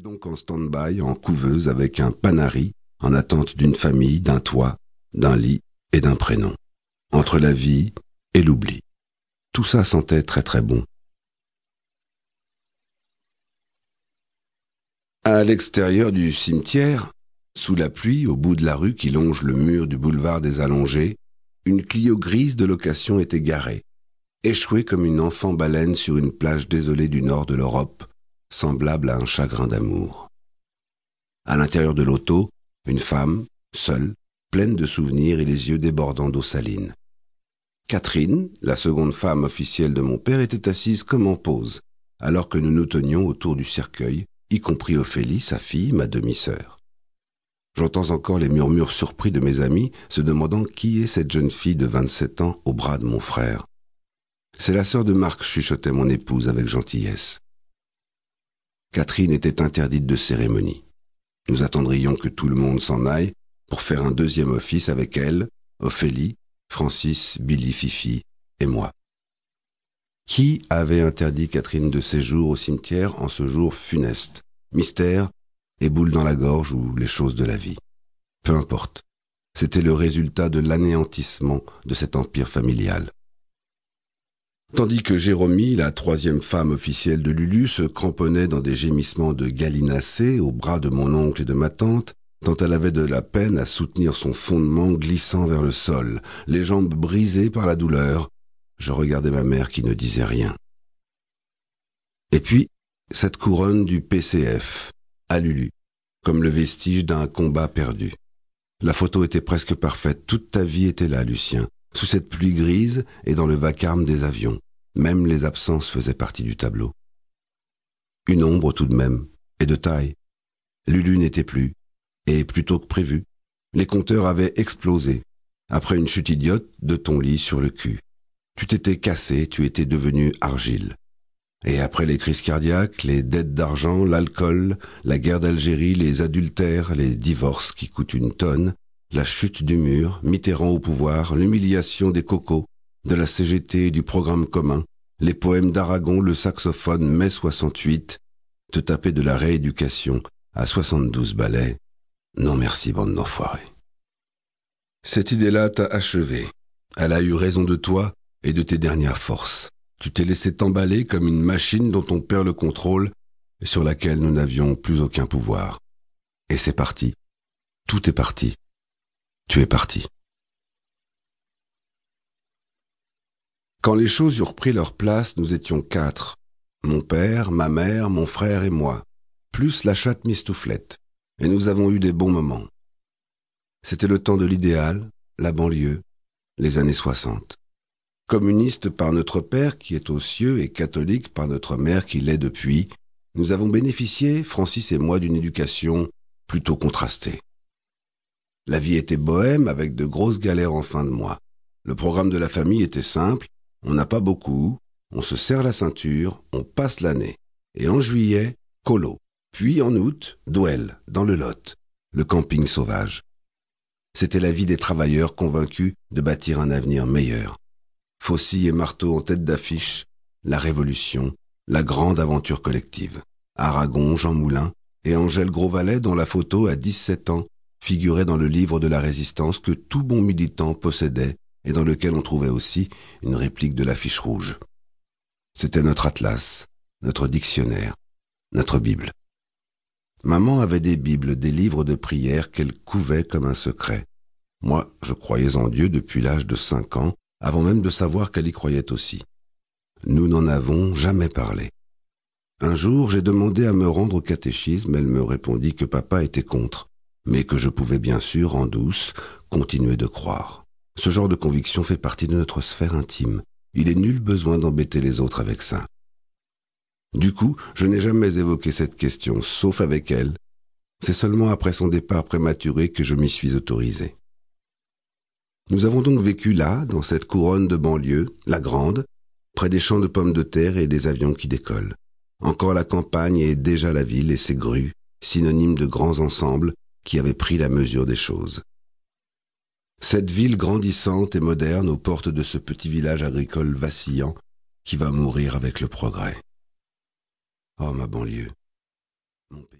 Donc en stand-by, en couveuse, avec un panari, en attente d'une famille, d'un toit, d'un lit et d'un prénom. Entre la vie et l'oubli. Tout ça sentait très très bon. À l'extérieur du cimetière, sous la pluie, au bout de la rue qui longe le mur du boulevard des Allongés, une Clio grise de location était garée, échouée comme une enfant baleine sur une plage désolée du nord de l'Europe, semblable à un chagrin d'amour. À l'intérieur de l'auto, une femme, seule, pleine de souvenirs et les yeux débordant d'eau saline. Catherine, la seconde femme officielle de mon père, était assise comme en pause, alors que nous nous tenions autour du cercueil, y compris Ophélie, sa fille, ma demi-sœur. J'entends encore les murmures surpris de mes amis se demandant qui est cette jeune fille de 27 ans au bras de mon frère. C'est la sœur de Marc, chuchotait mon épouse avec gentillesse. Catherine était interdite de cérémonie. Nous attendrions que tout le monde s'en aille pour faire un deuxième office avec elle, Ophélie, Francis, Billy, Fifi et moi. Qui avait interdit Catherine de séjour au cimetière en ce jour funeste? Mystère et dans la gorge ou les choses de la vie. Peu importe. C'était le résultat de l'anéantissement de cet empire familial. Tandis que Jérômie, la troisième femme officielle de Lulu, se cramponnait dans des gémissements de gallinacée au bras de mon oncle et de ma tante, tant elle avait de la peine à soutenir son fondement glissant vers le sol, les jambes brisées par la douleur, je regardais ma mère qui ne disait rien. Et puis, cette couronne du PCF, à Lulu, comme le vestige d'un combat perdu. La photo était presque parfaite, toute ta vie était là, Lucien, sous cette pluie grise et dans le vacarme des avions. Même les absences faisaient partie du tableau. Une ombre tout de même, et de taille. Lulu n'était plus, et plutôt que prévu, les compteurs avaient explosé, après une chute idiote de ton lit sur le cul. Tu t'étais cassé, tu étais devenu argile. Et après les crises cardiaques, les dettes d'argent, l'alcool, la guerre d'Algérie, les adultères, les divorces qui coûtent une tonne, la chute du mur, Mitterrand au pouvoir, l'humiliation des cocos, de la CGT et du programme commun, les poèmes d'Aragon, le saxophone mai 68, te taper de la rééducation à 72 ballets. Non merci, bande d'enfoirés. Cette idée-là t'a achevé. Elle a eu raison de toi et de tes dernières forces. Tu t'es laissé t'emballer comme une machine dont on perd le contrôle et sur laquelle nous n'avions plus aucun pouvoir. Et c'est parti. Tout est parti. Tu es parti. Quand les choses eurent pris leur place, nous étions quatre. Mon père, ma mère, mon frère et moi, plus la chatte mistouflette. Et nous avons eu des bons moments. C'était le temps de l'idéal, la banlieue, les années soixante. Communiste par notre père qui est aux cieux et catholique par notre mère qui l'est depuis, nous avons bénéficié, Francis et moi, d'une éducation plutôt contrastée. La vie était bohème avec de grosses galères en fin de mois. Le programme de la famille était simple, on n'a pas beaucoup, on se serre la ceinture, on passe l'année. Et en juillet, colo. Puis en août, duel, dans le Lot, le camping sauvage. C'était la vie des travailleurs convaincus de bâtir un avenir meilleur. Faucille et marteau en tête d'affiche, la révolution, la grande aventure collective. Aragon, Jean Moulin et Angèle Grosvalet dont la photo à 17 ans figurait dans le livre de la résistance que tout bon militant possédait et dans lequel on trouvait aussi une réplique de l'affiche rouge. C'était notre atlas, notre dictionnaire, notre Bible. Maman avait des Bibles, des livres de prière qu'elle couvait comme un secret. Moi, je croyais en Dieu depuis l'âge de cinq ans, avant même de savoir qu'elle y croyait aussi. Nous n'en avons jamais parlé. Un jour, j'ai demandé à me rendre au catéchisme, elle me répondit que papa était contre, mais que je pouvais bien sûr, en douce, continuer de croire. Ce genre de conviction fait partie de notre sphère intime. Il est nul besoin d'embêter les autres avec ça. Du coup, je n'ai jamais évoqué cette question, sauf avec elle. C'est seulement après son départ prématuré que je m'y suis autorisé. Nous avons donc vécu là, dans cette couronne de banlieue, la grande, près des champs de pommes de terre et des avions qui décollent. Encore la campagne et déjà la ville et ses grues, synonymes de grands ensembles qui avaient pris la mesure des choses. Cette ville grandissante et moderne aux portes de ce petit village agricole vacillant qui va mourir avec le progrès. Oh ma banlieue, mon pays.